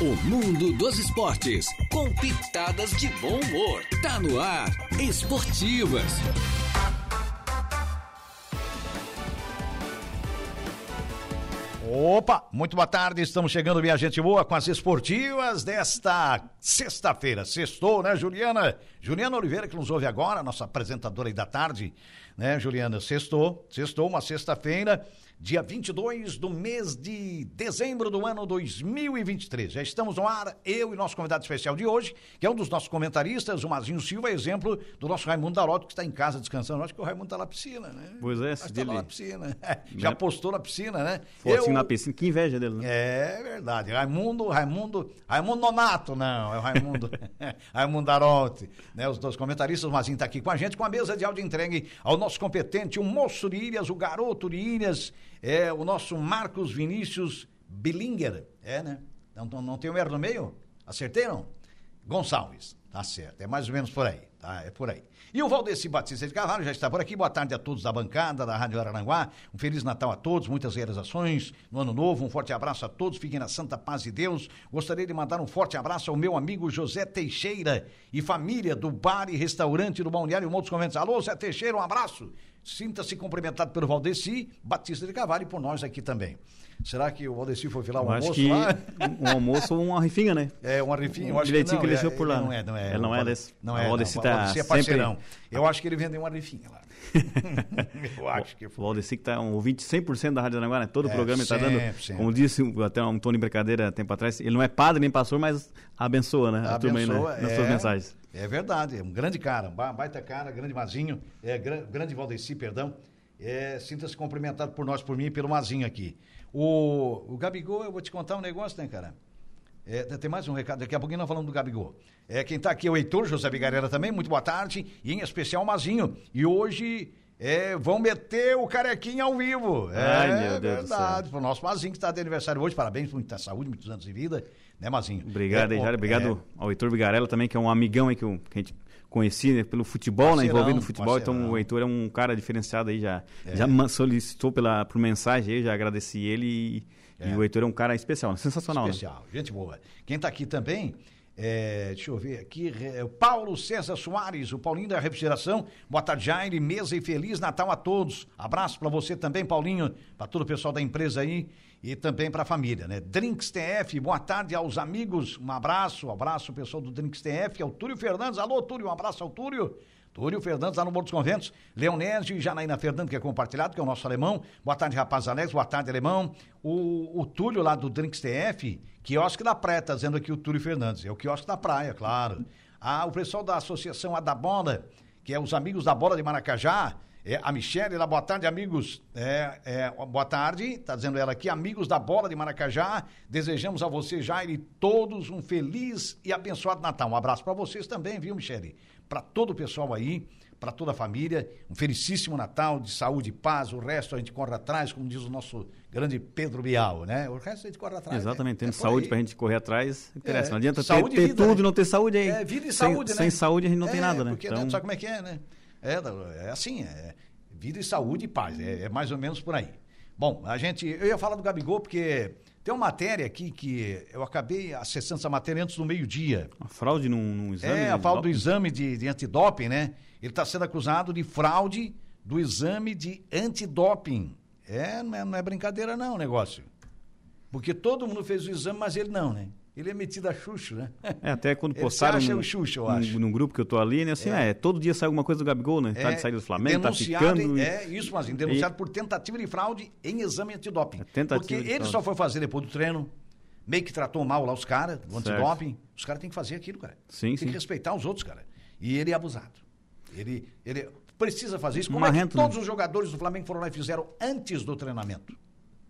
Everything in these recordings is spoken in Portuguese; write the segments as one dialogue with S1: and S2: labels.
S1: O mundo dos esportes, com pitadas de bom humor. Tá no ar, Esportivas.
S2: Opa, muito boa tarde, estamos chegando, minha gente boa, com as esportivas desta sexta-feira. Sextou, né, Juliana? Juliana Oliveira, que nos ouve agora, nossa apresentadora aí da tarde, né, Juliana? Sextou, sextou, uma sexta-feira dia 22 do mês de dezembro do ano 2023. Já estamos no ar, eu e nosso convidado especial de hoje, que é um dos nossos comentaristas, o Mazinho Silva, exemplo do nosso Raimundo Daroto, que está em casa descansando. Acho que o Raimundo está na piscina, né?
S3: Pois é,
S2: Está
S3: dele...
S2: lá na piscina. Já
S3: Né?
S2: postou na piscina, né?
S3: Fotinho
S2: Eu-
S3: na piscina, que inveja dele, né?
S2: é verdade. Raimundo, Raimundo, Raimundo Nonato, não, é o Raimundo, Raimundo Darote, né? Os dois comentaristas, o Mazinho tá aqui com a gente, com a mesa de áudio entregue ao nosso competente, o moço de Ilhas, o garoto de Ilhas, é o nosso Marcos Vinícius Billinger, é, né? Não, não, não tem um erro no meio? Acertei, não? Gonçalves, tá certo, é mais ou menos por aí, tá? É por aí. E o Valdeci Batista de Carvalho já está por aqui. Boa tarde a todos da bancada da Rádio Araranguá. Um Feliz Natal a todos, muitas realizações no ano novo. Um forte abraço a todos, fiquem na santa paz de Deus. Gostaria de mandar um forte abraço ao meu amigo José Teixeira e família do bar e restaurante do Balneário Montes Conventos. Alô, Zé Teixeira, um abraço. Sinta-se cumprimentado pelo Valdeci Batista de Carvalho e por nós aqui também. Será que o Valdeci foi filar um
S3: Eu
S2: almoço
S3: que
S2: lá?
S3: um almoço ou uma rifinha, né?
S2: É, um arrifinho, eu
S3: Um
S2: acho que não,
S3: que ele
S2: é,
S3: deixou por lá,
S2: Não
S3: né?
S2: é, não é.
S3: Ele não é
S2: o-
S3: desse.
S2: Não
S3: O
S2: é, não.
S3: Valdeci
S2: O
S3: tá
S2: Valdeci é
S3: sempre-.
S2: Eu acho que ele vendeu um arrifinha lá. eu acho que
S3: O
S2: foi.
S3: Valdeci que tá um ouvinte 100% da Rádio Aranguá, né? Todo o
S2: É,
S3: programa tá
S2: sempre,
S3: dando,
S2: sempre.
S3: como disse o- até um Tony Brincadeira tempo atrás, ele não é padre nem pastor, mas abençoa, né? A turma aí, né?
S2: Abençoa,
S3: nas
S2: é,
S3: suas mensagens.
S2: É verdade, é um grande cara, um ba- baita cara, grande Mazinho, é, gra- grande Valdeci, perdão. É, Sinta-se cumprimentado por nós, por mim e pelo Mazinho aqui. O, o Gabigol, eu vou te contar um negócio, né, cara? É, tem mais um recado, daqui a pouquinho nós falamos do Gabigol. É, quem está aqui é o Heitor José Bigarela também, muito boa tarde, e em especial o Mazinho. E hoje é, vão meter o carequinha ao vivo.
S3: Ai,
S2: é
S3: meu Deus do
S2: verdade, pro nosso Mazinho que está de aniversário hoje, parabéns, muita saúde, muitos anos de vida, né, Mazinho?
S3: Obrigado,
S2: é, ó,
S3: Obrigado
S2: é,
S3: ao Heitor Bigarella também, que é um amigão aí que, que a gente conhecia né, pelo futebol, né? Envolvido no futebol. Então o Heitor é um cara diferenciado aí, já,
S2: É.
S3: já solicitou pela, por mensagem aí, já agradeci ele e, e
S2: É.
S3: o Heitor é um cara especial, né? sensacional. né?
S2: Especial, gente boa. Quem está aqui também, é, deixa eu ver aqui, é, Paulo César Soares, o Paulinho da Refrigeração. Boa tarde, Jair, mesa e Feliz Natal a todos. Abraço para você também, Paulinho, para todo o pessoal da empresa aí e também para a família, né? Drinks TF, boa tarde aos amigos, um abraço, um abraço pessoal do Drinks TF, ao Túlio Fernandes. Alô, Túlio, um abraço ao Túlio. Túlio Fernandes lá no Morro dos Conventos, Leonésio e Janaína Fernandes, que é compartilhado, que é o nosso alemão. Boa tarde, rapaz Alex, boa tarde, alemão. O, o Túlio lá do Drinks TF, quiosque da praia, tá dizendo aqui o Túlio Fernandes. É o quiosque da praia, claro. Ah, o pessoal da Associação A da Bola, que é os amigos da Bola de Maracajá, é, a Michelle, lá, boa tarde, amigos. É, é, boa tarde, tá dizendo ela aqui, amigos da Bola de Maracajá. Desejamos a você, Jair, e todos um feliz e abençoado Natal. Um abraço para vocês também, viu, Michele? Para todo o pessoal aí, para toda a família, um felicíssimo Natal de saúde e paz. O resto a gente corre atrás, como diz o nosso grande Pedro Bial, né? O resto a gente corre atrás.
S3: Exatamente,
S2: né?
S3: tendo
S2: É
S3: saúde
S2: aí.
S3: pra gente correr atrás, interessa.
S2: É,
S3: Não adianta ter,
S2: saúde e
S3: ter
S2: vida,
S3: tudo
S2: né?
S3: e não ter saúde aí.
S2: É, vida e
S3: sem,
S2: saúde, né?
S3: Sem saúde a gente não tem
S2: É,
S3: nada, né?
S2: Porque
S3: Então,
S2: né, sabe como é que é, né? É, é assim, é vida e saúde e paz. É, é mais ou menos por aí. Bom, a gente. Eu ia falar do Gabigol, porque tem uma matéria aqui que eu acabei acessando essa matéria antes do meio-dia.
S3: a fraude num, num exame.
S2: É, a
S3: de
S2: falta do exame de, de antidoping, né? Ele está sendo acusado de fraude do exame de antidoping. É, não é, não é brincadeira, não, o negócio. Porque todo mundo fez o exame, mas ele não, né? Ele é metido a Xuxo, né?
S3: É, até quando
S2: Ele
S3: postaram
S2: acha
S3: num,
S2: o Xuxa, eu
S3: num-
S2: acho.
S3: num grupo que eu tô ali, né? Assim, é. todo dia sai alguma coisa do Gabigol, né? tá de saída do Flamengo, tá ficando. e-
S2: É, isso, mas denunciado por tentativa de fraude em exame antidoping.
S3: É, tentativa
S2: Porque ele
S3: fraude.
S2: só foi fazer depois do treino, meio que tratou mal lá os caras, do antidoping. Os caras têm que fazer aquilo, cara.
S3: Sim,
S2: Tem
S3: sim.
S2: que respeitar os outros, cara. E ele é abusado. Ele, ele precisa fazer isso. Como
S3: Marrento,
S2: é que todos
S3: né?
S2: os jogadores do Flamengo foram lá e fizeram antes do treinamento?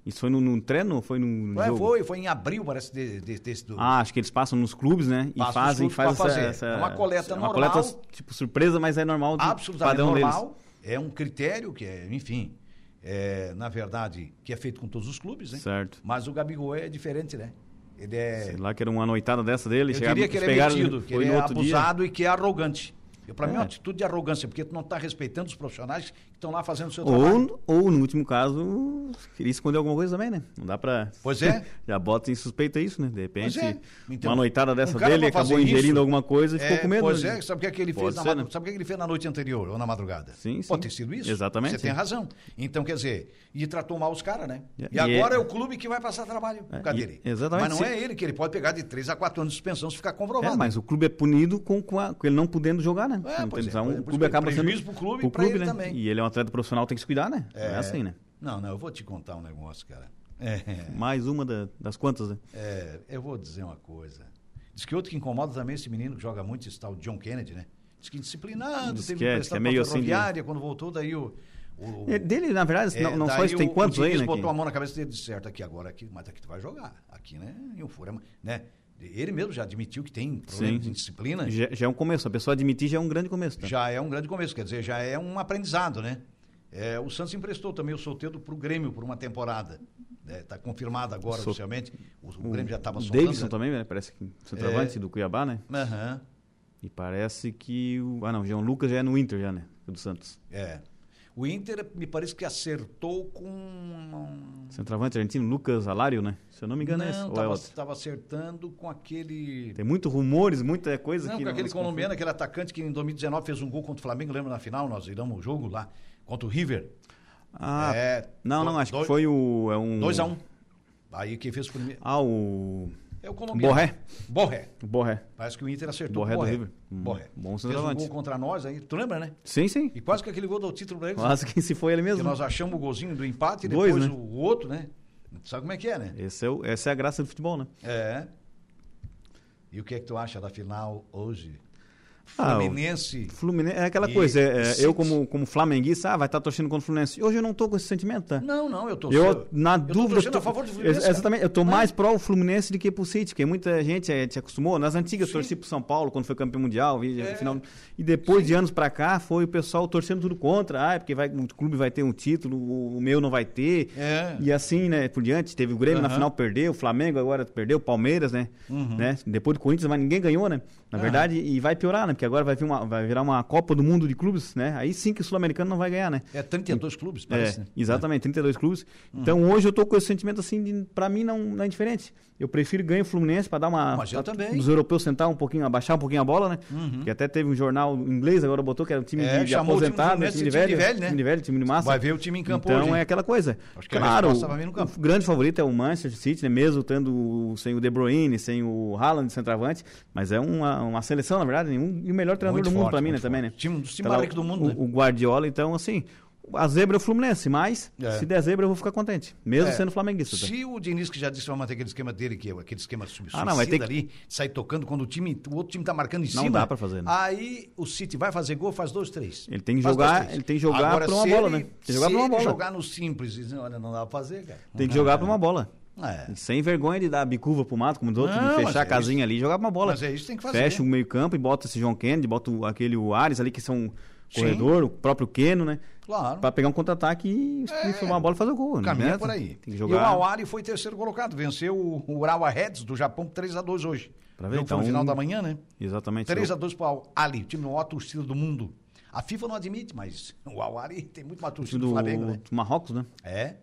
S3: Isso foi num, num treino ou foi num
S2: Ué,
S3: jogo?
S2: foi, foi em abril, parece, de- de- desse do...
S3: Ah, acho que eles passam nos clubes, né? E
S2: Passam nos
S3: fazem, faz essa,
S2: fazer.
S3: essa-
S2: É uma coleta
S3: é uma
S2: normal.
S3: coleta, tipo, surpresa, mas é normal do
S2: absolutamente
S3: padrão
S2: normal.
S3: deles.
S2: É um critério que é, enfim, é, na verdade, que é feito com todos os clubes, né?
S3: Certo.
S2: Mas o Gabigol é diferente, né? Ele é.
S3: Sei lá que era uma noitada dessa dele.
S2: Eu
S3: chegaram,
S2: diria que ele é
S3: pegaram,
S2: metido, que ele é
S3: outro dia.
S2: abusado e que é arrogante. Eu, pra mim é uma
S3: É.
S2: atitude de arrogância, porque tu não tá respeitando os profissionais estão lá fazendo o seu trabalho.
S3: Ou, ou, no último caso, queria esconder alguma coisa também, né? Não dá pra.
S2: Pois é.
S3: Já bota em suspeita isso, né? De repente,
S2: é. Então,
S3: uma noitada dessa
S2: um
S3: dele acabou ingerindo
S2: isso-
S3: alguma coisa e ficou
S2: É,
S3: com medo.
S2: Pois
S3: né?
S2: é, sabe o que, é que ele
S3: Pode
S2: fez na
S3: ser,
S2: madru-
S3: né?
S2: Sabe o que, é que ele fez na noite anterior ou na madrugada?
S3: Sim,
S2: Pode
S3: sim.
S2: ter sido isso?
S3: Exatamente,
S2: Você tem
S3: sim.
S2: razão. Então, quer dizer, e tratou mal os caras, né? E,
S3: e
S2: agora
S3: é-
S2: é... o clube que vai passar trabalho por
S3: É,
S2: causa dele.
S3: exatamente,
S2: Mas não
S3: sim.
S2: é ele que ele pode pegar de 3 a 4 anos de suspensão se ficar comprovado.
S3: É, mas o clube é punido com, com, a- com ele não podendo jogar, né?
S2: É,
S3: então, o clube acaba sendo.
S2: prejuízo pro clube e pra ele
S3: né?
S2: também.
S3: E ele é um atleta profissional, tem que se cuidar, né? Não é assim, né?
S2: Não, não, eu vou te contar um negócio, cara. É,
S3: Mais uma da- das quantas, né?
S2: é, eu vou dizer uma coisa. Diz que outro que incomoda também esse menino que joga muito, esse tal John Kennedy, né? Diz que indisciplinado,
S3: Diz
S2: teve
S3: que é,
S2: que
S3: é meio assim de-
S2: quando voltou, daí o... o-
S3: É, Dele, na verdade,
S2: É,
S3: não, não só isso, tem
S2: o-
S3: quantos
S2: o
S3: aí, né?
S2: botou
S3: que-
S2: a mão na cabeça dele e disse, certo, aqui agora, aqui, mas aqui tu vai jogar. Aqui, né? E o Fura, né? Ele mesmo já admitiu que tem problemas
S3: Sim.
S2: de disciplina.
S3: Já, já é um começo. A pessoa admitir já é um grande começo. Tá?
S2: Já é um grande começo, quer dizer, já é um aprendizado, né? É, o Santos emprestou também o Soteldo para o Grêmio por uma temporada. Está confirmado agora
S3: So-
S2: oficialmente. O, o Grêmio já estava
S3: O
S2: soltando.
S3: Davidson
S2: né?
S3: também, né? Parece que centroavante
S2: É.
S3: do Cuiabá, né?
S2: Aham,
S3: E parece que o. Ah, não, João Lucas já é no Inter, já, né? Do Santos.
S2: é. O Inter me parece que acertou com.
S3: Centroavante argentino, Lucas Alário, né? Se eu não me engano, é esse.
S2: Não,
S3: é outro?
S2: estava acertando com aquele.
S3: Tem muitos rumores, muita coisa
S2: Não,
S3: que.
S2: com aquele colombiano, aquele atacante que em 2019 fez um gol contra o Flamengo, lembra na final? Nós viramos o jogo lá contra o River.
S3: Ah,
S2: É,
S3: não, não,
S2: do-
S3: acho
S2: dois-
S3: que foi o. É um...
S2: 2x1. Um. Aí quem fez o primeiro.
S3: Ah, o.
S2: É o colombiano.
S3: Borré.
S2: Borré.
S3: Borré.
S2: Parece que o Inter acertou
S3: Borré
S2: o
S3: do
S2: Borré.
S3: River. Hum,
S2: Borré.
S3: bom
S2: Fez um
S3: centroavante.
S2: gol contra nós aí. Tu lembra, né?
S3: Sim, sim.
S2: E quase que aquele gol deu o título pra eles.
S3: Quase que se foi ele
S2: Que
S3: mesmo.
S2: nós achamos o golzinho do empate e
S3: Dois,
S2: depois
S3: né?
S2: o outro, né? Sabe como é que é, né?
S3: Esse é o- essa é a graça do futebol, né?
S2: É. E o que é que tu acha da final hoje?
S3: Ah,
S2: Fluminense.
S3: Fluminense, é aquela
S2: E
S3: coisa, é, é, eu como, como flamenguista, ah, vai estar torcendo contra o Fluminense. Hoje eu não tô com esse sentimento, tá?
S2: Não, não, eu tô
S3: Eu, na
S2: eu tô
S3: dúvida.
S2: torcendo
S3: tô-
S2: a favor do Fluminense.
S3: Ex-
S2: cara.
S3: Exatamente, eu tô
S2: Né?
S3: mais pró o Fluminense do que pro City, porque muita gente te acostumou. Nas antigas,
S2: Sim.
S3: torci pro São Paulo quando foi campeão mundial, vi,
S2: É.
S3: final, e depois de anos pra cá, foi o pessoal torcendo tudo contra. Ah, é porque vai, o clube vai ter um título, o, meu não vai ter.
S2: É.
S3: E assim, né, por diante. Teve o Grêmio na
S2: Aham.
S3: final, perdeu, o Flamengo agora perdeu, o Palmeiras, né?
S2: Uhum.
S3: né? Depois do Corinthians, mas ninguém ganhou, né? Na
S2: Aham.
S3: verdade, e vai piorar, né? Porque agora vai, vir uma, vai virar uma Copa do Mundo de clubes, né? Aí sim que o Sul-Americano não vai ganhar, né?
S2: É 32 clubes, parece,
S3: É,
S2: né?
S3: exatamente, 32 clubes. Então hoje eu tô com esse sentimento assim, de, pra mim não, não é diferente. Eu prefiro ganhar o Fluminense pra dar uma.
S2: Mas eu
S3: pra-
S2: também.
S3: Os europeus sentar um pouquinho, abaixar um pouquinho a bola, né? Que até teve um jornal inglês agora botou que era um time
S2: É,
S3: de, de
S2: time
S3: aposentado?
S2: Fluminense
S3: time de
S2: de time
S3: velho,
S2: de velho, né?
S3: time de velho, time de massa.
S2: Vai ver o time em campo
S3: então
S2: hoje,
S3: é aquela coisa.
S2: Acho que
S3: claro,
S2: campo.
S3: o grande favorito é o Manchester City, né? Mesmo tendo sem o De Bruyne, sem o Haaland de centroavante, mas é uma, uma seleção, na verdade, nenhum, e o melhor treinador
S2: Muito
S3: do mundo
S2: forte,
S3: pra mim, né?
S2: muito
S3: Também, né?
S2: forte. Time- dos times
S3: Tá
S2: do mundo,
S3: o,
S2: né?
S3: o Guardiola, então, assim, a zebra é o Fluminense, mas
S2: É.
S3: se der zebra eu vou ficar contente, mesmo
S2: É,
S3: sendo flamenguista. tá?
S2: Se o Diniz, que já disse que vai manter aquele esquema dele, que é aquele esquema sub-
S3: Ah, não, vai ter que-
S2: ali, sair tocando quando o time, o outro time tá marcando em
S3: Não
S2: cima.
S3: dá pra fazer, né?
S2: Aí o City vai fazer gol, faz dois, três.
S3: Ele tem que
S2: Faz
S3: jogar-
S2: dois,
S3: ele tem que jogar
S2: Agora,
S3: pra uma bola,
S2: ele-
S3: né? Tem que jogar pra uma bola.
S2: jogar no simples, olha, não dá pra fazer, cara.
S3: Tem que jogar pra uma bola.
S2: É.
S3: Sem vergonha de dar bicuva pro mato, como os outros,
S2: Não,
S3: de fechar
S2: é
S3: a casinha ali e jogar pra uma bola.
S2: Mas é isso que tem que fazer.
S3: Fecha o meio campo e bota esse João Kennedy, bota aquele o Ares ali, que são
S2: Sim.
S3: corredor, o próprio Keno, né?
S2: Claro.
S3: Pra pegar um contra-ataque e
S2: É.
S3: formar a bola e fazer o gol. Né?
S2: caminho é
S3: Né?
S2: por aí.
S3: Tem que
S2: E o
S3: jogar.
S2: Awari foi terceiro colocado, venceu o, Urawa Reds do Japão por 3x2 hoje.
S3: Pra ver, então,
S2: no final da manhã, né?
S3: Exatamente.
S2: 3x2 para o Ali, o time maior torcida do mundo. A FIFA não admite, mas o Awari tem muito mais torcida do
S3: do,
S2: Flamengo, né?
S3: do Marrocos, né?
S2: É.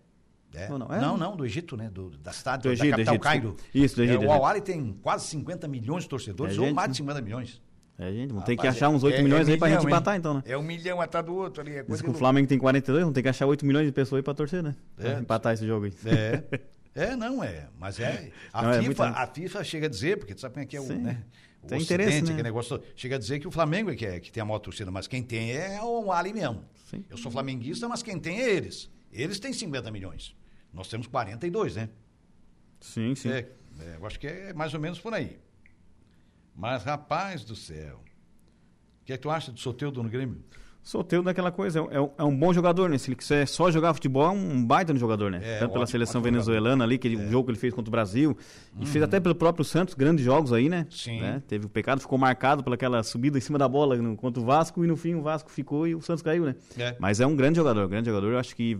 S2: é. Não,
S3: não?
S2: não,
S3: É?
S2: do Egito, né? Do, da cidade,
S3: Do
S2: da
S3: Egito,
S2: capital
S3: Egito,
S2: Cairo.
S3: Isso, do Egito,
S2: É, o. Awari tem quase 50 milhões de torcedores,
S3: É
S2: ou mais
S3: né?
S2: de 50 milhões.
S3: É, gente, vamos ter que achar uns 8
S2: é-
S3: milhões
S2: é
S3: aí pra
S2: milhão,
S3: gente empatar, então, né?
S2: É um milhão atrás do outro ali. É
S3: Diz
S2: coisa
S3: que o Flamengo tem 42, vamos ter que achar 8 milhões de pessoas aí pra torcer, né? Pra
S2: É.
S3: empatar esse jogo aí.
S2: É. É, não é. Mas é. A,
S3: Não, é
S2: FIFA,
S3: muito-
S2: a FIFA chega a dizer, porque tu sabe como é que é o.
S3: Sim.
S2: Né? O
S3: Tem
S2: Ocidente,
S3: interesse, né?
S2: negócio, chega a dizer que o Flamengo é que, é que tem a maior torcida, mas quem tem é o Ali mesmo.
S3: Sim.
S2: Eu sou flamenguista, mas quem tem é eles. Eles têm 50 milhões. Nós temos 42, né?
S3: Sim, sim.
S2: É, é, eu acho que é mais ou menos por aí. Mas, rapaz do céu. O que é que tu acha do Soteudo no Grêmio?
S3: Solteiro daquela coisa, é, um- é um bom jogador, né? Se ele quiser só jogar futebol, é um baita no jogador, né?
S2: É,
S3: Tanto pela
S2: ótimo,
S3: seleção
S2: ótimo
S3: venezuelana ali, que o jogo que ele fez contra o Brasil, e fez até pelo próprio Santos, grandes jogos aí, né?
S2: Sim.
S3: Né? Teve o pecado, ficou marcado pelaquela subida em cima da bola no, contra o Vasco, e no fim o Vasco ficou e o Santos caiu, né?
S2: É.
S3: Mas é um grande jogador, grande jogador, eu acho que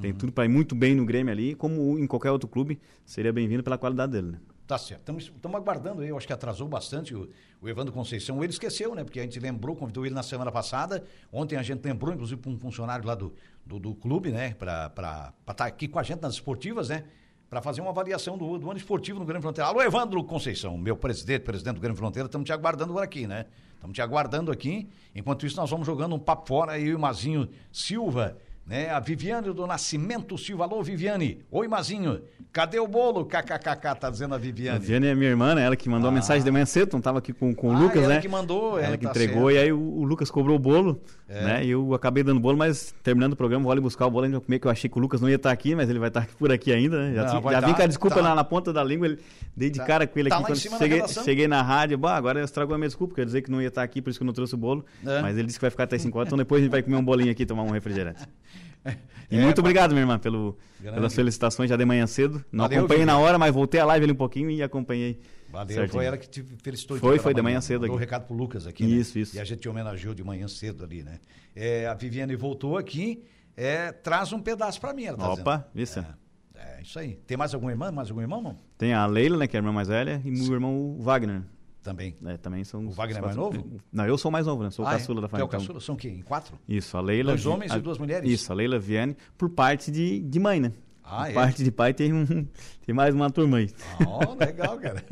S3: tem tudo para ir muito bem no Grêmio ali, como em qualquer outro clube, seria bem-vindo pela qualidade dele, né?
S2: Tá certo. Estamos aguardando aí, eu acho que atrasou bastante o, o Evandro Conceição. Ele esqueceu, né? Porque a gente lembrou, convidou ele na semana passada. Ontem a gente lembrou, inclusive, para um funcionário lá do, do, do clube, né? Para estar tá aqui com a gente nas esportivas, né? Para fazer uma avaliação do, do ano esportivo no Grande Fronteira. Alô, Evandro Conceição, meu presidente, presidente do Grande Fronteira, estamos te aguardando por aqui, né? Estamos te aguardando aqui. Enquanto isso, nós vamos jogando um papo fora, eu e o Mazinho Silva né? A Viviane do Nascimento Silva. Alô, Viviane. Oi, Mazinho. Cadê o bolo? KKKK, tá dizendo a Viviane. A
S3: Viviane é minha irmã, né? Ela que mandou ah. a mensagem de manhã cedo, não tava aqui com, com o
S2: ah,
S3: Lucas,
S2: ela
S3: né?
S2: que mandou,
S3: Ela é, que tá entregou, certo. e aí o, o, Lucas cobrou o bolo, é. né? E eu acabei dando bolo, mas terminando o programa, vou ali buscar o bolo, ainda comer, que eu achei que o Lucas não ia estar aqui, mas ele vai estar por aqui ainda, né? Já, não, já vim com a desculpa tá. na, na, ponta da língua, ele, dei de tá. cara com ele tá aqui quando cheguei, cheguei, na rádio. Bah, agora eu estrago a minha desculpa, quer dizer que não ia estar aqui, por isso que eu não trouxe o bolo. É. Mas ele disse que vai ficar até 5 horas, então depois a gente vai comer um bolinho aqui e tomar um refrigerante. E é, muito obrigado, minha irmã, pelo, pelas felicitações já de manhã cedo. Não Valeu, acompanhei na hora, mas voltei a live ali um pouquinho e acompanhei.
S2: Valeu, certinho. foi ela que te felicitou.
S3: Foi, foi de manhã cedo
S2: aqui. Deu um recado pro Lucas aqui,
S3: Isso,
S2: né?
S3: isso.
S2: E a gente homenageou de manhã cedo ali, né? É, a Viviane voltou aqui, é, traz um pedaço para mim, ela tá
S3: Opa, isso.
S2: É, é, isso aí. Tem mais algum irmão? Mais algum irmão, não?
S3: Tem a Leila, né, que é a irmã mais velha, e meu irmão Wagner.
S2: Também.
S3: É, também são.
S2: O Wagner é mais novo?
S3: Não, eu sou mais novo, né? Sou o ah, é? caçula é? da família.
S2: é o caçula? São quem? Quatro?
S3: Isso, a Leila.
S2: Dois homens a, e duas mulheres?
S3: Isso, a Leila Viane, por parte de, de mãe, né?
S2: Ah, é?
S3: parte de pai tem, um, tem mais uma turma aí.
S2: Oh, legal, cara.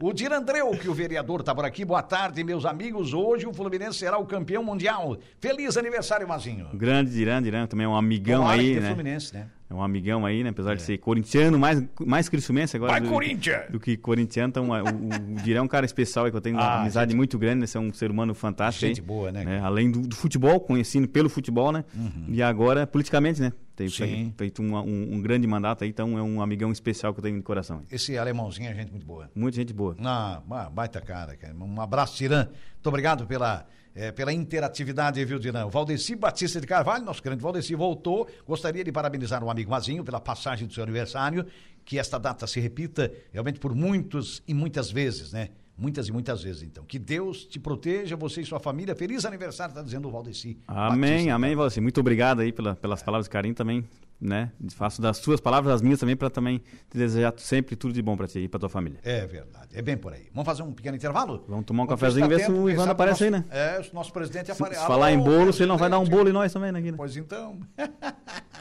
S2: O Dirandreu, que o vereador está por aqui. Boa tarde, meus amigos. Hoje o Fluminense será o campeão mundial. Feliz aniversário, Mazinho.
S3: Grande Diran, Diran, também é um amigão Tomara aí, né?
S2: Fluminense, né?
S3: É um amigão aí, né? Apesar é. de ser corintiano, mais, mais cristiumense agora.
S2: Vai,
S3: do,
S2: Corinthians!
S3: Do que corintiano. Então, o, o, Dirão é um cara especial aí, que eu tenho uma ah, amizade gente... muito grande, né? Você é um ser humano fantástico.
S2: Gente
S3: aí,
S2: boa, né?
S3: né? Além do, do, futebol, conhecido pelo futebol, né? Uhum. E agora, politicamente, né? Tem feito um, um, um, grande mandato aí, então é um amigão especial que eu tenho no coração.
S2: Esse alemãozinho é gente muito boa.
S3: Muita gente boa.
S2: Ah, baita cara, cara. Um abraço, Tirã. Muito obrigado pela é, pela interatividade, viu, Dinão? Valdeci Batista de Carvalho, nosso grande Valdeci, voltou. Gostaria de parabenizar o amigo Mazinho pela passagem do seu aniversário, que esta data se repita realmente por muitos e muitas vezes, né? Muitas e muitas vezes, então. Que Deus te proteja, você e sua família. Feliz aniversário, está dizendo o Valdeci.
S3: Amém, Batista. amém, Valdeci. Muito obrigado aí pela, pelas palavras de carinho também né? Faço das suas palavras as minhas também para também te desejar sempre tudo de bom para ti e para tua família.
S2: É verdade, é bem por aí. Vamos fazer um pequeno intervalo?
S3: Vamos tomar um Vamos cafezinho e ver se o Ivan aparece
S2: nosso,
S3: aí, né?
S2: É, o nosso presidente aparece.
S3: Se falar em bolo, se ele não vai dar um bolo em nós também, né? Né?
S2: Pois então.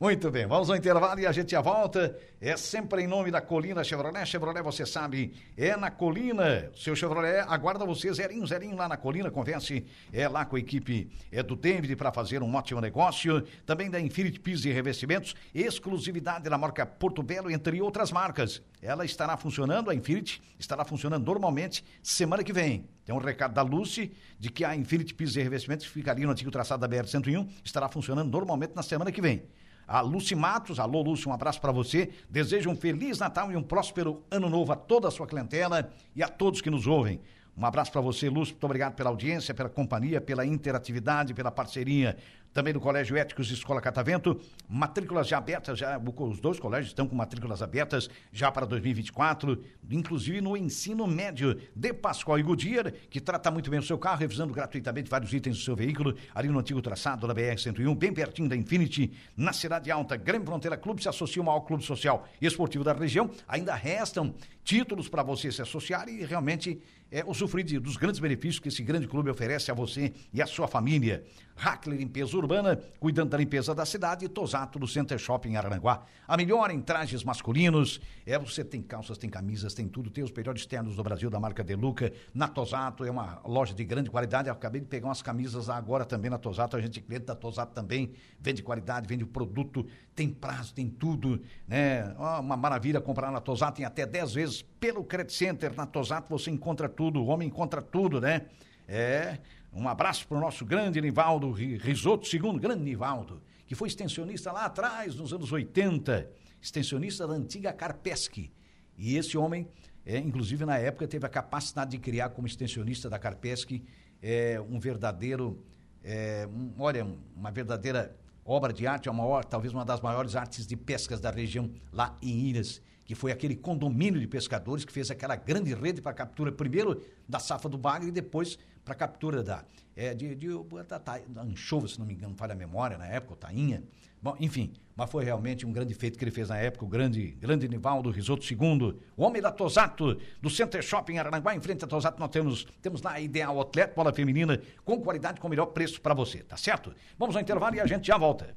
S2: Muito bem, vamos ao intervalo e a gente já volta. É sempre em nome da Colina Chevrolet. Chevrolet, você sabe, é na Colina. Seu Chevrolet aguarda você zerinho, zerinho lá na Colina. Converse é lá com a equipe é do David para fazer um ótimo negócio. Também da Infinity Pisos e Revestimentos, exclusividade da marca Porto Belo, entre outras marcas. Ela estará funcionando, a Infinity estará funcionando normalmente semana que vem. Tem um recado da Lucy de que a Infinity Pisos e Revestimentos, que fica ali no antigo traçado da BR-101, estará funcionando normalmente na semana que vem. A Lucy Matos, alô Lúcio, um abraço para você. Desejo um feliz Natal e um próspero ano novo a toda a sua clientela e a todos que nos ouvem. Um abraço para você, Lúcio. Muito obrigado pela audiência, pela companhia, pela interatividade, pela parceria também do Colégio Éticos Escola Catavento, matrículas já abertas, já, os dois colégios estão com matrículas abertas já para 2024, inclusive no ensino médio de Pascoal e Goodyear, que trata muito bem o seu carro, revisando gratuitamente vários itens do seu veículo, ali no antigo traçado da BR-101, bem pertinho da Infinity, na Cidade Alta, Grande Fronteira Clube se associa ao maior clube social e esportivo da região, ainda restam títulos para você se associar e realmente é, usufruir de, dos grandes benefícios que esse grande clube oferece a você e a sua família. Hackler Limpeza Urbana, cuidando da limpeza da cidade, e Tosato do Center Shopping Aranguá. A melhor em trajes masculinos. É, você tem calças, tem camisas, tem tudo. Tem os melhores ternos do Brasil da marca Deluca. Na Tosato é uma loja de grande qualidade. Eu acabei de pegar umas camisas agora também na Tosato. A gente cliente da Tosato também vende qualidade, vende produto, tem prazo, tem tudo, né? Uma maravilha comprar na Tosato, tem até 10 vezes pelo Credit Center. Na Tosato você encontra tudo, o homem encontra tudo, né? É, um abraço para o nosso grande Nivaldo Risoto, segundo grande Nivaldo, que foi extensionista lá atrás, nos anos 80, extensionista da antiga Carpesc. E esse homem, é, inclusive na época, teve a capacidade de criar como extensionista da Carpesc é, um verdadeiro, é, um, olha, uma verdadeira obra de arte, a maior, talvez uma das maiores artes de pescas da região lá em Ilhas que foi aquele condomínio de pescadores que fez aquela grande rede para captura, primeiro da safra do bagre e depois para captura da, é, de, de, da, da, anchova, se não me engano, não falha a memória na época, ou tainha. Bom, enfim, mas foi realmente um grande feito que ele fez na época, o grande, grande Nivaldo Risoto II, o homem da Tosato, do Center Shopping Aranguá, em frente a Tosato, nós temos, temos lá a Ideal Outlet, bola feminina, com qualidade, com melhor preço para você, tá certo? Vamos ao intervalo e a gente já volta.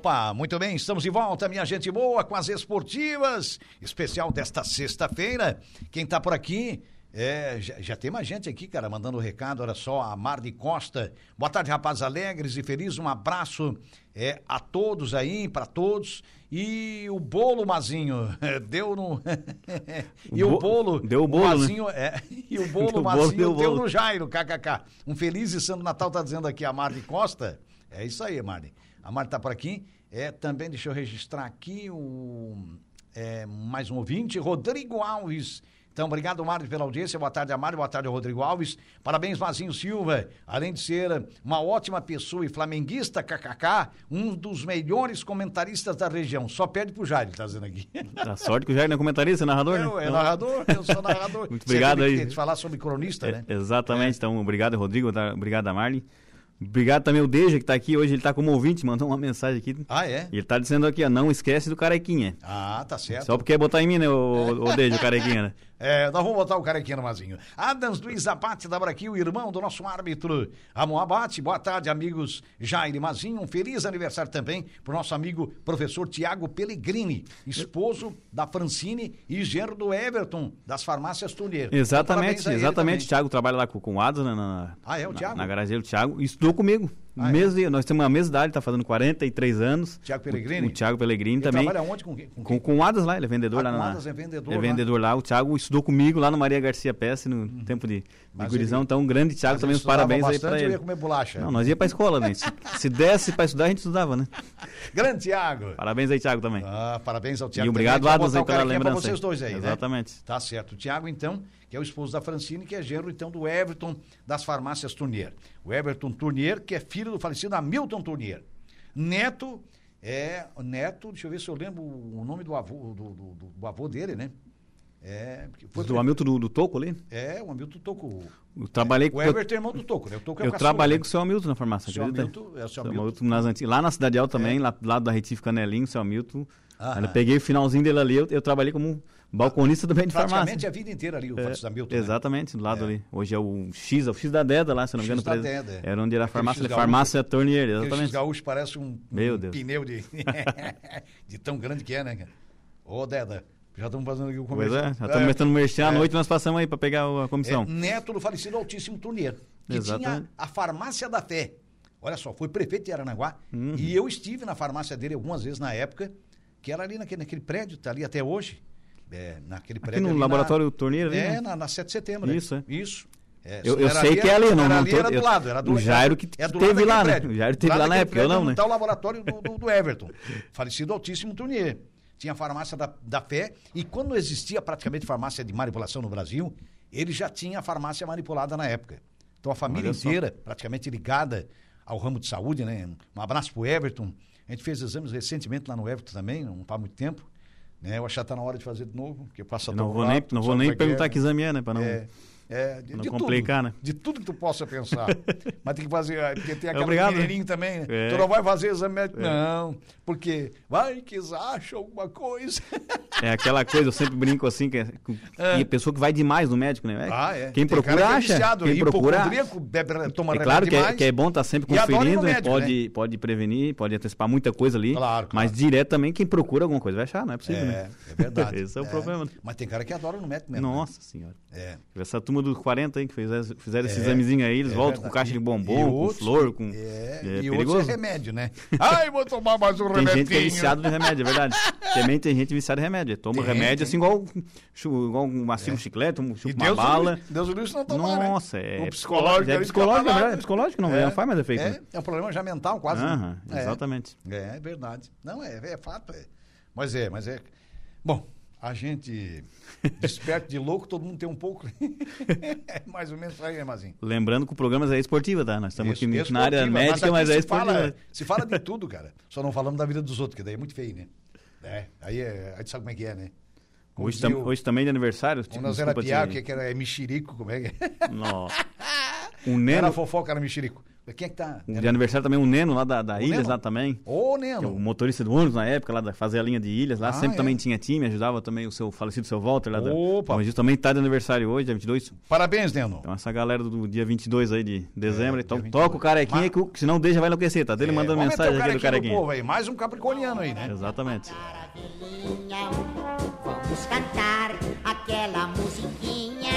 S2: Opa, muito bem, estamos de volta, minha gente boa, com as esportivas, especial desta sexta-feira. Quem tá por aqui, é, já, já, tem mais gente aqui, cara, mandando um recado, olha só, a Mardi Costa. Boa tarde, rapazes alegres e felizes, um abraço é, a todos aí, para todos. E o bolo, Mazinho, deu no... e o bolo...
S3: Deu o bolo, o
S2: né? Mazinho, né? é, E o bolo, deu Mazinho, deu, deu bolo. no Jairo, kkk. Um feliz e santo Natal, tá dizendo aqui a Mardi Costa. É isso aí, Mardi. A Mari está por aqui. É, também, deixa eu registrar aqui o, é, mais um ouvinte, Rodrigo Alves. Então, obrigado, Mário, pela audiência. Boa tarde, Mário. Boa tarde, Rodrigo Alves. Parabéns, Mazinho Silva. Além de ser uma ótima pessoa e flamenguista, kkk, um dos melhores comentaristas da região. Só pede pro Jair, tá dizendo aqui.
S3: Tá sorte que o Jair não é comentarista, é narrador,
S2: eu, né? É narrador, eu sou narrador.
S3: Muito obrigado aí.
S2: Falar sobre cronista,
S3: é,
S2: né?
S3: Exatamente. É. Então, obrigado, Rodrigo. Tá, obrigado, a Marley. Obrigado também o Deja, que está aqui hoje, ele está como ouvinte, mandou uma mensagem aqui.
S2: Ah, é?
S3: E ele está dizendo aqui, ó, não esquece do Carequinha.
S2: Ah, tá certo.
S3: Só porque é botar em mim, né, o, o Deja, o Carequinha, né?
S2: É, nós vamos botar o Carequinha no Mazinho. Adams Luiz Abate da Braquil, irmão do nosso árbitro Amon Abate. Boa tarde, amigos Jair Mazinho. Um feliz aniversário também para o nosso amigo professor Tiago Pellegrini, esposo da Francine e genro do Everton, das farmácias Tunier.
S3: Exatamente, exatamente. Tiago trabalha lá com, com o Adams, né, na,
S2: ah, é o Tiago?
S3: Na, na garagem do Tiago, estudou comigo. Ah, é? Nós temos uma mesma idade, está fazendo 43 anos.
S2: Tiago Pellegrini?
S3: O, o Tiago Pellegrini Ele também.
S2: trabalha onde? Com, com,
S3: com, com o Adas lá, ele é vendedor
S2: ah,
S3: lá.
S2: Com
S3: na,
S2: Adas é vendedor
S3: É vendedor lá. lá. O Tiago estudou comigo lá no Maria Garcia Pesce, no
S2: uhum.
S3: tempo de, de gurizão. Então, um grande Tiago também, os parabéns aí para ele.
S2: ia comer bolacha.
S3: Não, nós ia para escola, né? Se, se desse para estudar, a gente estudava, né?
S2: grande Tiago.
S3: Parabéns aí, Tiago, também.
S2: Ah, parabéns ao Tiago.
S3: E obrigado, Adas, aí pela lembrança.
S2: vocês dois aí,
S3: né? Exatamente.
S2: Tá certo. O Tiago, então que é o esposo da Francine, que é genro, então, do Everton das farmácias Tournier. O Everton Tournier, que é filho do falecido Hamilton Tournier. Neto, é, neto, deixa eu ver se eu lembro o nome do avô, do, do, do avô dele, né?
S3: É, foi do Hamilton do, do Toco ali?
S2: É, o Hamilton Toco.
S3: Eu trabalhei
S2: é, o Everton é irmão do Toco, né? O Toco é
S3: eu trabalhei né? com o seu Hamilton na farmácia,
S2: seu Hamilton, é o seu Hamilton.
S3: Hamilton nas antigas, lá na Cidade Alta também, é. lá do lado da Retife Canelinho, o seu Hamilton. Eu peguei o finalzinho dele ali, eu, eu trabalhei como balconista também de
S2: Praticamente
S3: farmácia.
S2: a vida inteira ali, o
S3: é,
S2: da Milton.
S3: Exatamente, do lado é. ali. Hoje é o X, é o X da Deda lá, se não me engano.
S2: X da Deda. É.
S3: Era onde era a farmácia, gaúcho, farmácia Tournier, exatamente. O X
S2: gaúcho parece um,
S3: Meu
S2: um
S3: Deus.
S2: pneu de, de tão grande que é, né? Ô, Deda, já estamos fazendo aqui o
S3: comercial. Pois é, já estamos é, metendo merchan, à noite nós passamos aí para pegar a comissão.
S2: É, neto do falecido Altíssimo Tournier, que Exatamente. tinha a farmácia da fé. Olha só, foi prefeito de Aranaguá uhum. e eu estive na farmácia dele algumas vezes na época, que era ali naquele, naquele prédio, está ali até hoje. É, naquele prédio.
S3: Aqui no laboratório na, Torneira,
S2: É, né? na, na 7 de setembro.
S3: Isso,
S2: né? é. Isso. É,
S3: eu, eu sei que é ali, não, não
S2: ali era do lado, era do,
S3: o Jairo que é teve lá, né? O Jairo teve lá na época, eu não, né?
S2: Tá o laboratório do, do, do Everton, falecido Altíssimo Tournier. Tinha a farmácia da, da Fé e quando existia praticamente farmácia de manipulação no Brasil, ele já tinha a farmácia manipulada na época. Então a família inteira, praticamente ligada ao ramo de saúde, né? Um abraço pro Everton. A gente fez exames recentemente lá no Everton também, não faz muito tempo. Né? Eu acho que está na hora de fazer de novo, porque passa
S3: Não vou nem, não vou nem perguntar que exame é, né? Para não... É,
S2: é, de,
S3: não
S2: de
S3: complicar,
S2: tudo,
S3: né?
S2: De tudo que tu possa pensar. Mas tem que fazer, é, porque tem aquele
S3: Obrigado,
S2: mineirinho né? também, né?
S3: É.
S2: Tu não vai fazer exame médico, é. não. Porque vai que eles acham alguma coisa.
S3: É aquela coisa, eu sempre brinco assim, que é, é. pessoa que vai demais no médico, né?
S2: Ah, é.
S3: Quem tem procura acha.
S2: Viciado,
S3: quem procura...
S2: Bebe, toma
S3: é claro que é, que é, bom estar tá sempre conferindo, né?
S2: médico,
S3: pode,
S2: né?
S3: pode prevenir, pode antecipar muita coisa ali.
S2: Claro, claro.
S3: Mas direto também, quem procura alguma coisa vai achar, não é possível,
S2: é,
S3: né?
S2: É verdade.
S3: Esse é o problema.
S2: Mas tem cara que adora no médico mesmo.
S3: Nossa
S2: né?
S3: senhora.
S2: É.
S3: Essa turma turma dos 40 hein, que fizeram, fizeram é, esse examezinho aí, eles é voltam verdade. com caixa de bombom, outros, com flor, com.
S2: É, é e perigoso. outros é remédio, né? Ai, vou tomar mais um remédio.
S3: Tem gente que é viciado de remédio, é verdade. Também tem gente viciada de remédio. Toma tem, remédio tem. assim, igual, igual um massinho é. chiclete, um, chupa uma bala.
S2: Deus o livre não tomar,
S3: né? Nossa, né? é. O psicológico. É psicológico, é. É psicológico, não, não faz mais efeito.
S2: É, né? é um problema já mental, quase.
S3: Aham, né? exatamente.
S2: É, é verdade. Não, é, é fato. Mas é, mas é. Bom, a gente desperta de louco, todo mundo tem um pouco. é mais ou menos isso aí, Mazinho.
S3: Lembrando que o programa é esportiva, tá? Nós estamos isso, aqui na área médica, mas, mas é esportiva.
S2: Fala, se fala de tudo, cara. Só não falamos da vida dos outros, que daí é muito feio, né? É, aí é, a gente sabe como é que é, né?
S3: hoje, tam, hoje também é de aniversário?
S2: Tipo, nós era piá, que, que era é mexerico, como é que é?
S3: Nossa.
S2: Um neno... Era fofoca, era mexerico. Quem é que tá?
S3: De aniversário também, um Neno lá da, da Ilhas Neno? lá também.
S2: Ô, Neno!
S3: É o motorista do ônibus na época, lá da fazer a linha de Ilhas lá. Ah, sempre é? também tinha time, ajudava também o seu falecido seu Walter lá
S2: Opa.
S3: da. também tá de aniversário hoje, dia 22.
S2: Parabéns, Neno.
S3: Então essa galera do dia 22 aí de dezembro. É, então toca o carequinha Mas... que senão deixa vai enlouquecer, tá? Dele é, mandando mensagem aqui do carequinha. Povo
S2: aí. Mais um capricorniano aí, né?
S3: Exatamente.
S4: Vamos cantar aquela musiquinha.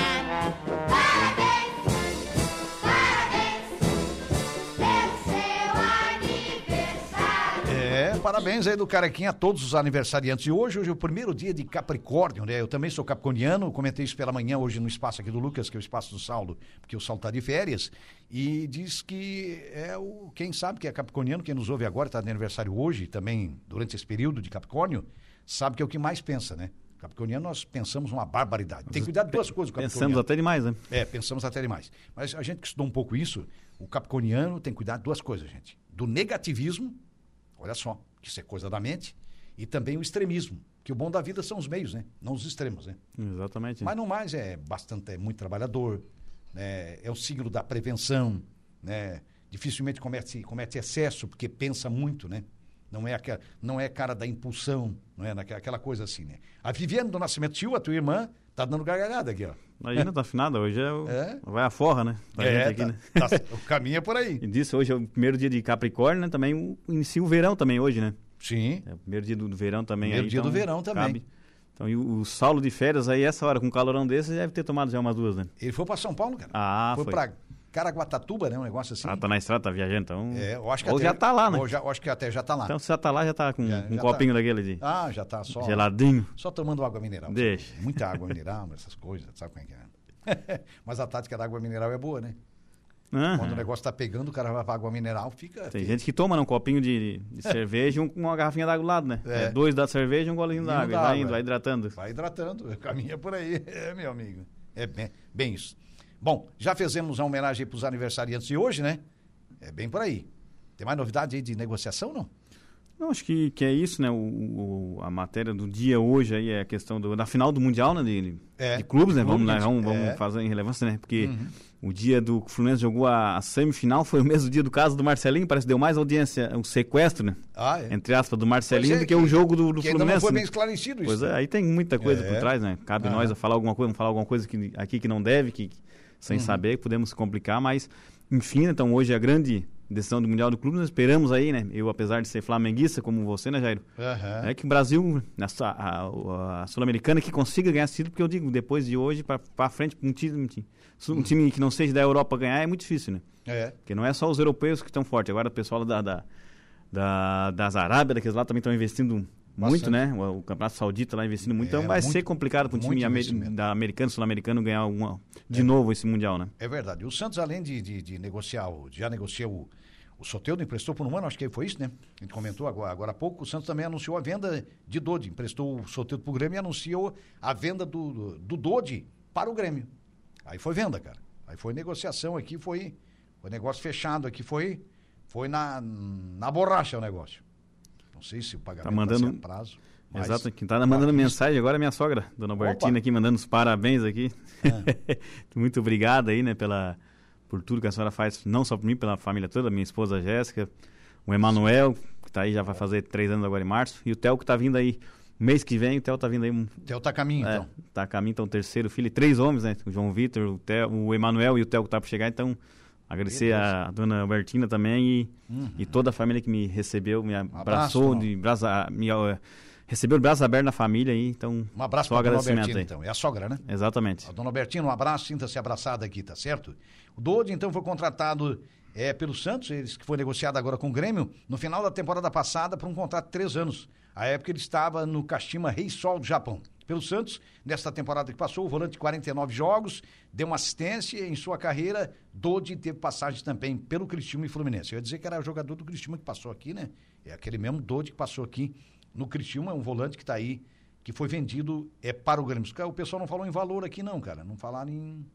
S2: Parabéns aí do Carequinha a todos os aniversariantes. E hoje, hoje é o primeiro dia de Capricórnio, né? Eu também sou capricorniano, comentei isso pela manhã hoje no espaço aqui do Lucas, que é o espaço do Saulo, porque o Saulo tá de férias, e diz que é o, quem sabe que é capricorniano, quem nos ouve agora, está de aniversário hoje, também durante esse período de Capricórnio, sabe que é o que mais pensa, né? Capricorniano, nós pensamos uma barbaridade. Tem que cuidar de duas coisas.
S3: Pensamos até demais, né?
S2: É, pensamos até demais. Mas a gente que estudou um pouco isso, o capricorniano tem que cuidar de duas coisas, gente. Do negativismo, olha só, que isso é coisa da mente, e também o extremismo, que o bom da vida são os meios, né? Não os extremos, né?
S3: Exatamente.
S2: Mas no mais é bastante, é muito trabalhador, né? é o signo da prevenção, né? Dificilmente comete, comete excesso, porque pensa muito, né? Não é, aquela, não é cara da impulsão, não é aquela coisa assim, né? A Viviane do Nascimento Tio, a tua irmã, tá dando gargalhada aqui, ó.
S3: Imagina, tá afinada. Hoje é, o... é, vai a forra, né?
S2: Pra é, aqui, tá, né? Tá, o caminho é por aí.
S3: E disso, hoje é o primeiro dia de Capricórnio, né? Também inicia o verão também hoje, né?
S2: Sim.
S3: É o primeiro dia do, do verão também.
S2: Primeiro
S3: aí,
S2: dia então, do verão também. Cabe.
S3: Então, e o, o Saulo de férias aí, essa hora, com um calorão desse, deve ter tomado já umas duas, né?
S2: Ele foi pra São Paulo, cara.
S3: Ah,
S2: foi. Foi Caraguatatuba, né? Um negócio assim.
S3: Ah, tá na estrada, tá viajando, então.
S2: É, eu acho que
S3: ou
S2: até,
S3: já tá lá, né?
S2: Ou já, acho que até já tá lá.
S3: Então, se já tá lá, já tá com já, um já copinho
S2: tá.
S3: daquele de.
S2: Ah, já tá só.
S3: Geladinho.
S2: Só tomando água mineral.
S3: Deixa.
S2: Muita água mineral, essas coisas, sabe como é que é? Mas a tática da água mineral é boa, né? Uhum. Quando o negócio tá pegando, o cara vai pra água mineral, fica.
S3: Tem gente que toma um copinho de, de cerveja e uma garrafinha d'água do lado, né? É. É dois da cerveja e um golinho d'água. Vai indo, vai hidratando.
S2: Vai hidratando, caminha por aí, é, meu amigo. É bem, bem isso. Bom, já fizemos a homenagem para os aniversariantes de hoje, né? É bem por aí. Tem mais novidade aí de negociação, não?
S3: Não, acho que, que é isso, né? O, o, a matéria do dia hoje aí é a questão do, da final do Mundial, né? De, é, de clubes, né? Vamos, vamos, vamos é. fazer em relevância, né? Porque uhum. o dia do que o Fluminense jogou a, a, semifinal foi o mesmo dia do caso do Marcelinho, parece que deu mais audiência, o sequestro, né?
S2: Ah, é.
S3: Entre aspas, do Marcelinho é, do que, que, o jogo do, do que Fluminense. não
S2: foi
S3: né?
S2: bem esclarecido isso.
S3: Pois é, aí tem muita coisa por é. trás, né? Cabe nós a falar alguma coisa, falar alguma coisa que, aqui que não deve, que, sem uhum. saber, podemos complicar, mas enfim, então hoje é a grande decisão do Mundial do Clube, nós esperamos aí, né? Eu, apesar de ser flamenguista, como você, né, Jairo?
S2: Uhum.
S3: É que o Brasil, a, a, a Sul-Americana, que consiga ganhar esse título, porque eu digo, depois de hoje para frente, um time, um time que não seja da Europa ganhar é muito difícil, né?
S2: É.
S3: Porque não é só os europeus que estão fortes, agora o pessoal da, da, da das Arábias, daqueles lá também estão investindo muito, né? O, o, Campeonato Saudita lá investindo muito. É, então vai muito, ser complicado para um time amer, da americano, sul-americano ganhar uma, de é, novo esse Mundial, né?
S2: É verdade. O Santos, além de, de, de negociar, já negociou o, o Soteldo, emprestou por um ano, acho que foi isso, né? A gente comentou agora, agora há pouco. O Santos também anunciou a venda de Dodi. Emprestou o Soteldo para o Grêmio e anunciou a venda do, do, do Dodi para o Grêmio. Aí foi venda, cara. Aí foi negociação aqui, foi, foi negócio fechado aqui, foi, foi na, na borracha o negócio sei se o pagamento
S3: tá mandando...
S2: vai ser a prazo.
S3: Mas... Exato, quem está mandando mensagem agora é minha sogra, dona Bertina, aqui mandando os parabéns aqui. É. Muito obrigado aí, né, pela, por tudo que a senhora faz, não só por mim, pela família toda, minha esposa Jéssica, o Emanuel, que está aí, já vai fazer três anos agora em março, e o Theo que está vindo aí mês que vem, o Theo está vindo aí. Um,
S2: Theo está a caminho, é, então.
S3: Está a caminho, então, terceiro filho, três homens, né, o João Vitor, o, Theo, o Emanuel e o Theo que está para chegar, então Agradecer a dona Albertina também e, uhum. e toda a família que me recebeu, me abraçou, um de, me, recebeu o braço aberto na família aí, então.
S2: Um abraço para a dona Albertina, então. É a sogra, né?
S3: Exatamente.
S2: A dona Albertina, um abraço, sinta-se abraçada aqui, tá certo? O Dodi, então, foi contratado é, pelo Santos, eles que foi negociado agora com o Grêmio, no final da temporada passada, por um contrato de três anos. A época ele estava no Kashima Rei Sol do Japão. Pelo Santos, nesta temporada que passou, o volante de 49 jogos, deu uma assistência em sua carreira. Dodi teve passagem também pelo Cristiúma e Fluminense. Eu ia dizer que era jogador do Cristiúma que passou aqui, né? É aquele mesmo Dodi que passou aqui no Cristiúma, é um volante que está aí, que foi vendido é, para o Grêmio. O pessoal não falou em valor aqui, não, cara. Não falaram em,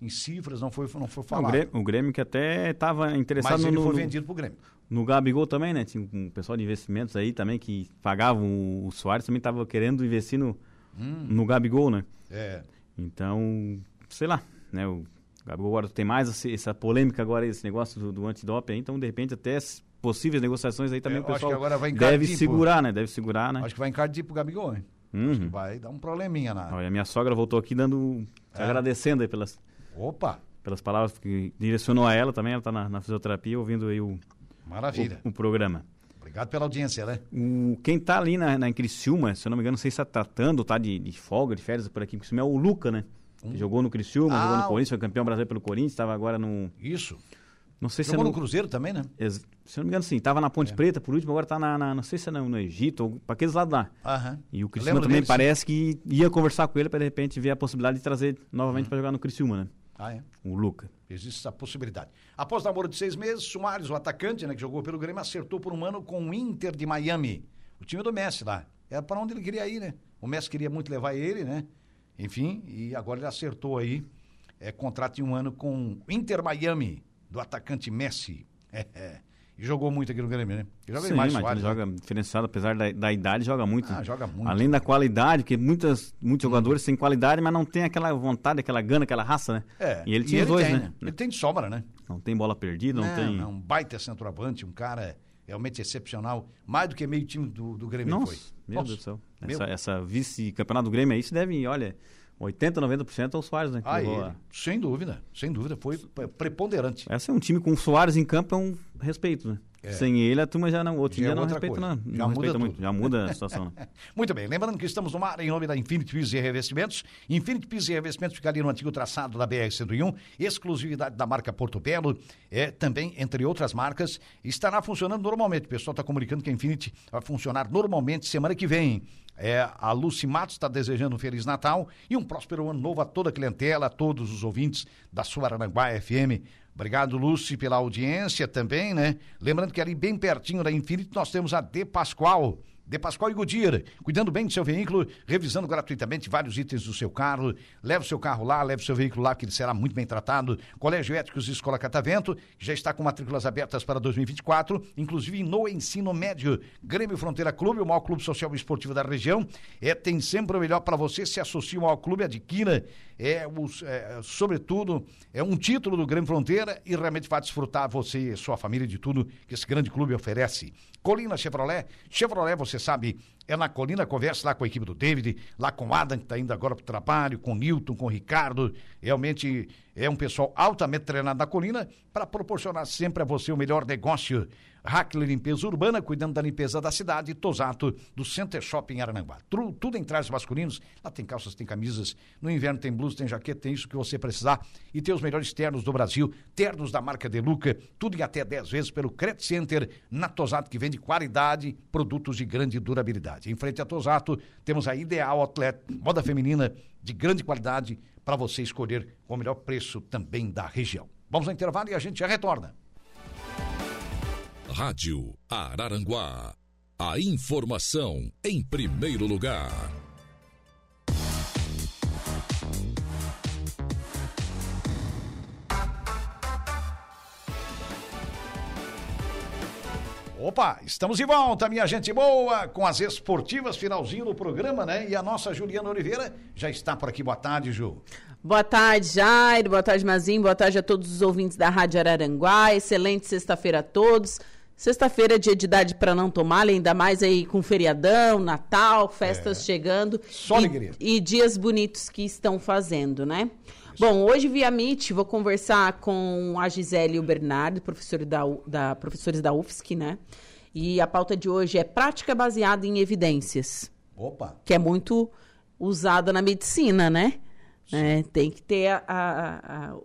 S2: em cifras, não foi, não foi falado.
S3: O Grêmio, o Grêmio que até estava interessado
S2: Mas ele
S3: no,
S2: foi vendido para o Grêmio.
S3: No Gabigol também, né? Tinha um pessoal de investimentos aí também que pagavam o, o Soares, também estava querendo investir no, hum. no Gabigol, né?
S2: É.
S3: Então, sei lá, né? O agora tem mais essa polêmica agora, esse negócio do, do antidoping aí, então de repente até possíveis negociações aí também
S2: Eu
S3: o pessoal
S2: agora vai
S3: deve segurar, né? Deve segurar, né?
S2: Acho que vai encardir pro Gabigol, hein?
S3: Uhum.
S2: Acho que vai dar um probleminha na...
S3: Olha, a minha sogra voltou aqui dando, é. agradecendo aí pelas...
S2: Opa!
S3: Pelas palavras que direcionou a ela também, ela está na, na, fisioterapia ouvindo aí o...
S2: Maravilha.
S3: O, o programa.
S2: Obrigado pela audiência, né?
S3: O, quem está ali na, na Criciúma, se eu não me engano, não sei se está tratando, tá de, de folga, de férias por aqui, é o Luca, né? Hum. Jogou no Criciúma, ah, jogou no Corinthians, foi campeão brasileiro pelo Corinthians, estava agora no...
S2: Isso.
S3: Não sei se
S2: Jogou
S3: é
S2: no Cruzeiro também, né?
S3: Se eu não me engano, sim. Tava na Ponte é. Preta por último, agora tá na, na, Não sei se é no, no Egito ou para aqueles lados lá.
S2: Aham.
S3: E o Criciúma também dele, parece sim. que ia conversar com ele para de repente ver a possibilidade de trazer novamente uhum. para jogar no Criciúma, né?
S2: Ah, é?
S3: O Luca.
S2: Existe essa possibilidade. Após namoro de seis meses, Soares, o atacante, né, que jogou pelo Grêmio, acertou por um ano com o Inter de Miami. O time do Messi lá. Era para onde ele queria ir, né? O Messi queria muito levar ele, né? Enfim, e agora ele acertou aí. É, contrato de um ano com o Inter Miami, do atacante Messi. É, é. E jogou muito aqui no Grêmio, né?
S3: Joga Sim, mais Soares, ele né? joga diferenciado, apesar da, da, idade, joga muito.
S2: Ah, joga muito.
S3: Além da qualidade, que muitas, muitos hum. jogadores têm qualidade, mas não tem aquela vontade, aquela gana, aquela raça, né?
S2: É.
S3: E ele tinha e ele dois,
S2: tem,
S3: né?
S2: Ele tem de sobra, né?
S3: Não tem bola perdida, não, não tem...
S2: Não, um baita centroavante, um cara realmente excepcional. Mais do que meio time do, do Grêmio
S3: Nossa,
S2: foi.
S3: Meu Nossa, Deus do céu. Essa, essa vice-campeonato do Grêmio aí, se deve, olha... 80, 90% é o Soares, né?
S2: Ah, ele, sem dúvida, sem dúvida, foi preponderante.
S3: Essa é um time com o Soares em campo, é um respeito, né? É. Sem ele, a turma já não. Outro já dia é não respeita, não. Já não muda muito. Já muda a situação. Né?
S2: muito bem. Lembrando que estamos no mar em nome da Infinity Pisos e Revestimentos. Infinity Pisos e Revestimentos fica ali no antigo traçado da BR-101. Exclusividade da marca Porto Belo. É, também, entre outras marcas, estará funcionando normalmente. O pessoal está comunicando que a Infinity vai funcionar normalmente semana que vem. É, a Lucy Matos está desejando um Feliz Natal e um próspero ano novo a toda a clientela, a todos os ouvintes da sua Aranguá FM. Obrigado, Lúcio, pela audiência também, né? Lembrando que ali bem pertinho da Infinity nós temos a De Pascoal. De Pascoal e Goodyear, cuidando bem do seu veículo, revisando gratuitamente vários itens do seu carro. Leve o seu carro lá, leve o seu veículo lá, que ele será muito bem tratado. Colégio Éticos e Escola Catavento, já está com matrículas abertas para 2024, inclusive no ensino médio. Grêmio Fronteira Clube, o maior clube social e esportivo da região. É, tem sempre o melhor para você. Se associe ao clube, adquira, é, os, é, sobretudo, é um título do Grêmio Fronteira e realmente vai desfrutar você e sua família de tudo que esse grande clube oferece. Colina Chevrolet. Chevrolet, você sabe, é na Colina, conversa lá com a equipe do David, lá com o Adam, que está indo agora para o trabalho, com o Newton, com o Ricardo. Realmente é um pessoal altamente treinado na Colina para proporcionar sempre a você o melhor negócio. Hackler Limpeza Urbana, cuidando da limpeza da cidade, Tosato, do Center Shopping Arananguá. Tudo, tudo em trajes masculinos, lá tem calças, tem camisas, no inverno tem blusa, tem jaqueta, tem isso que você precisar. E tem os melhores ternos do Brasil, ternos da marca Deluca, tudo em até 10 vezes pelo Credit Center, na Tosato, que vende qualidade, produtos de grande durabilidade. Em frente a Tosato, temos a Ideal Outlet, moda feminina de grande qualidade, para você escolher o melhor preço também da região. Vamos ao intervalo e a gente já retorna.
S1: Rádio Araranguá. A informação em primeiro lugar.
S2: Opa, estamos de volta, minha gente boa, com as esportivas, finalzinho do programa, né? E a nossa Juliana Oliveira já está por aqui. Boa tarde, Ju.
S5: Boa tarde, Jair. Boa tarde, Mazinho. Boa tarde a todos os ouvintes da Rádio Araranguá. Excelente sexta-feira a todos. Sexta-feira é dia de idade para não tomar, ainda mais aí com feriadão, Natal, festas é. chegando.
S2: Só
S5: e,
S2: alegria.
S5: E dias bonitos que estão fazendo, né? Isso. Bom, hoje via Meet vou conversar com a Gisele e o Bernardo, professor da, da, professores da UFSC, né? E a pauta de hoje é prática baseada em evidências.
S2: Opa!
S5: Que é muito usada na medicina, né? É, tem que ter a, a, a,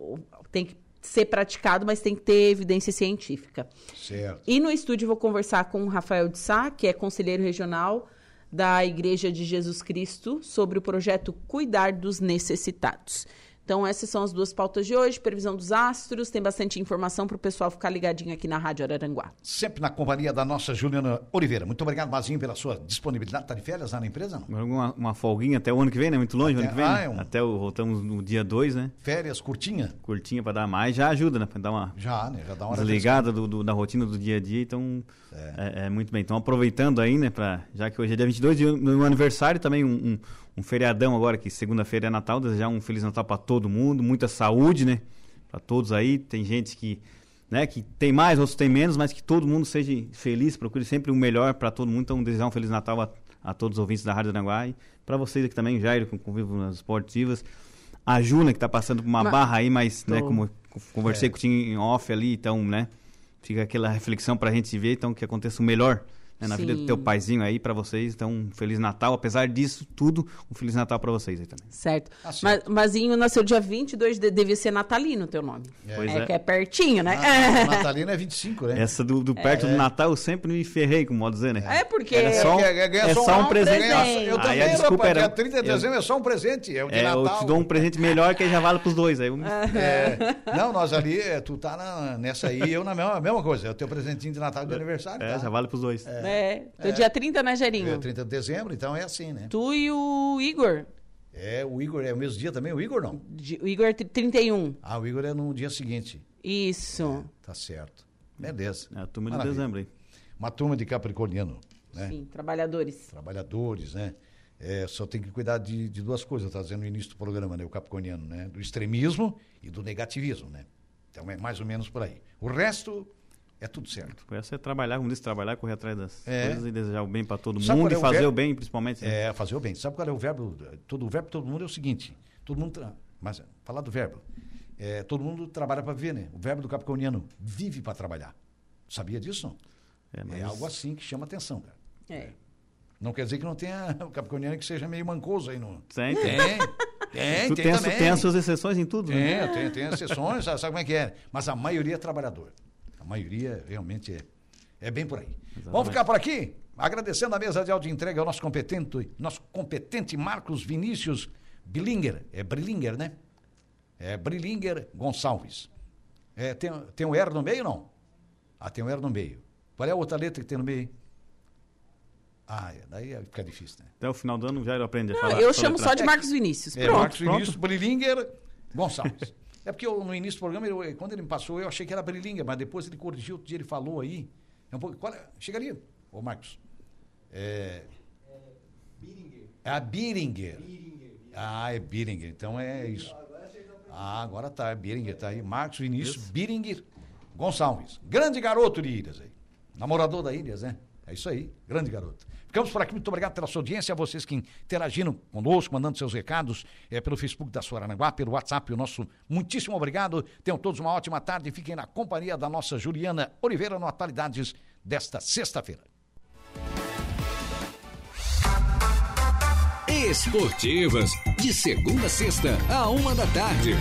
S5: tem que ser praticado, mas tem que ter evidência científica.
S2: Certo.
S5: E no estúdio vou conversar com o Rafael de Sá, que é conselheiro regional da Igreja de Jesus Cristo, sobre o projeto Cuidar dos Necessitados. Então, essas são as duas pautas de hoje. Previsão dos astros, tem bastante informação para o pessoal ficar ligadinho aqui na Rádio Araranguá.
S2: Sempre na companhia da nossa Juliana Oliveira. Muito obrigado, Mazinho, pela sua disponibilidade. Está de férias lá na empresa?
S3: Não? Uma, uma folguinha até o ano que vem, né? Muito longe até, o ano que vem. Ah, né? é um... Até o, voltamos no dia 2, né?
S2: Férias curtinha?
S3: Curtinha para dar mais, já ajuda, né? Para dar uma.
S2: Já, né? Já dá uma
S3: desligada do, do, da rotina do dia a dia. Então, é. É, é muito bem. Então, aproveitando aí, né? Pra, já que hoje é dia 22, e meu aniversário também, um, um um feriadão agora, que segunda-feira é Natal, desejar um Feliz Natal para todo mundo, muita saúde, né? Para todos aí. Tem gente que, né, que tem mais, outros tem menos, mas que todo mundo seja feliz, procure sempre o melhor para todo mundo. Então, desejar um Feliz Natal a, a todos os ouvintes da Rádio Aranguá e para vocês aqui também, Jair, com convivo nas esportivas. A Juna, que está passando por uma mas, barra aí, mas, né, tô... né, como conversei é. com o time em off ali, então, né, fica aquela reflexão para a gente ver, então, que aconteça o melhor né, na Sim. vida do teu paizinho aí para vocês. Então, um Feliz Natal. Apesar disso tudo, um Feliz Natal para vocês aí também.
S5: Certo. Ah, certo. Mas, Mazinho nasceu dia 22, de, devia ser natalino o teu nome. É. Pois é, é. que é pertinho, né?
S2: Na, natalino é 25, né?
S3: Essa do, do perto é. do Natal eu sempre me ferrei, como modo dizer, né?
S5: É, porque...
S3: É só,
S2: é, é,
S3: é só um presente.
S2: presente. Eu também, aí a desculpa rapaz, era... 30 de dezembro é só um presente, é o de é, Natal.
S3: Eu te dou um presente melhor que já vale pros dois. Aí eu...
S2: é. Não, nós ali, tu tá na, nessa aí, eu na mesma, mesma coisa. É o teu presentinho de Natal e de aniversário.
S3: É,
S2: tá?
S3: já vale pros dois.
S5: É, é. dia 30, né, Gerinho?
S2: É 30 de dezembro, então é assim, né?
S5: Tu e o Igor.
S2: É, o Igor é o mesmo dia também? O Igor não?
S5: O Igor é 31.
S2: Ah, o Igor é no dia seguinte.
S5: Isso.
S2: É, tá certo. Beleza.
S3: É a turma de Maravilha. dezembro aí.
S2: Uma turma de capricorniano, né?
S5: Sim, trabalhadores.
S2: Trabalhadores, né? É, só tem que cuidar de, de duas coisas, tá dizendo no início do programa, né? O capricorniano, né? Do extremismo e do negativismo, né? Então é mais ou menos por aí. O resto é tudo certo.
S3: É você trabalhar, como disse, trabalhar, correr atrás das é. coisas e desejar o bem para todo Sabe mundo é e fazer o bem, principalmente.
S2: Né? É, fazer o bem. Sabe qual é o verbo? Todo, o verbo todo mundo é o seguinte: todo mundo. Tra... Mas, falar do verbo. É, todo mundo trabalha para viver, né? O verbo do capricorniano vive para trabalhar. Sabia disso? É, mas... é, algo assim que chama atenção, cara.
S5: É.
S2: Não quer dizer que não tenha o capricorniano que seja meio mancoso aí no.
S3: Tem, tem. Tem, tem, tem, tem, as suas exceções em tudo,
S2: tem, né? Tem, tem exceções, sabe, sabe como é que é? Mas a maioria é trabalhador. A maioria realmente é, é bem por aí. Exatamente. Vamos ficar por aqui? Agradecendo a mesa de áudio entrega ao nosso competente, nosso competente Marcos Vinícius Billinger. É Brillinger, né? É Brillinger Gonçalves. É, tem, tem um R no meio não? Ah, tem um R no meio. Qual é a outra letra que tem no meio? Ah, é, daí fica difícil, né?
S3: Até o final do ano já ele aprende a falar.
S5: Eu chamo só de Marcos Vinícius.
S2: É, Marcos Vinícius Brillinger Gonçalves. É porque eu, no início do programa, eu, quando ele me passou, eu achei que era Brilinga, mas depois ele corrigiu, outro dia ele falou aí. É um pouco, qual é? Chega ali, ô Marcos. É. É a Biringer. Ah, é Biringer. Então é isso. Ah, agora tá. É Biringer, tá aí. Marcos Vinícius Biringer Gonçalves. Grande garoto de Ilhas aí. Namorador da Ilhas, né? É isso aí. Grande garoto. Ficamos por aqui. Muito obrigado pela sua audiência, a vocês que interagiram conosco, mandando seus recados é, pelo Facebook da Suaranaguá, pelo WhatsApp, o nosso muitíssimo obrigado. Tenham todos uma ótima tarde. Fiquem na companhia da nossa Juliana Oliveira no Atualidades desta sexta-feira.
S1: Esportivas, de segunda a sexta, a uma da tarde.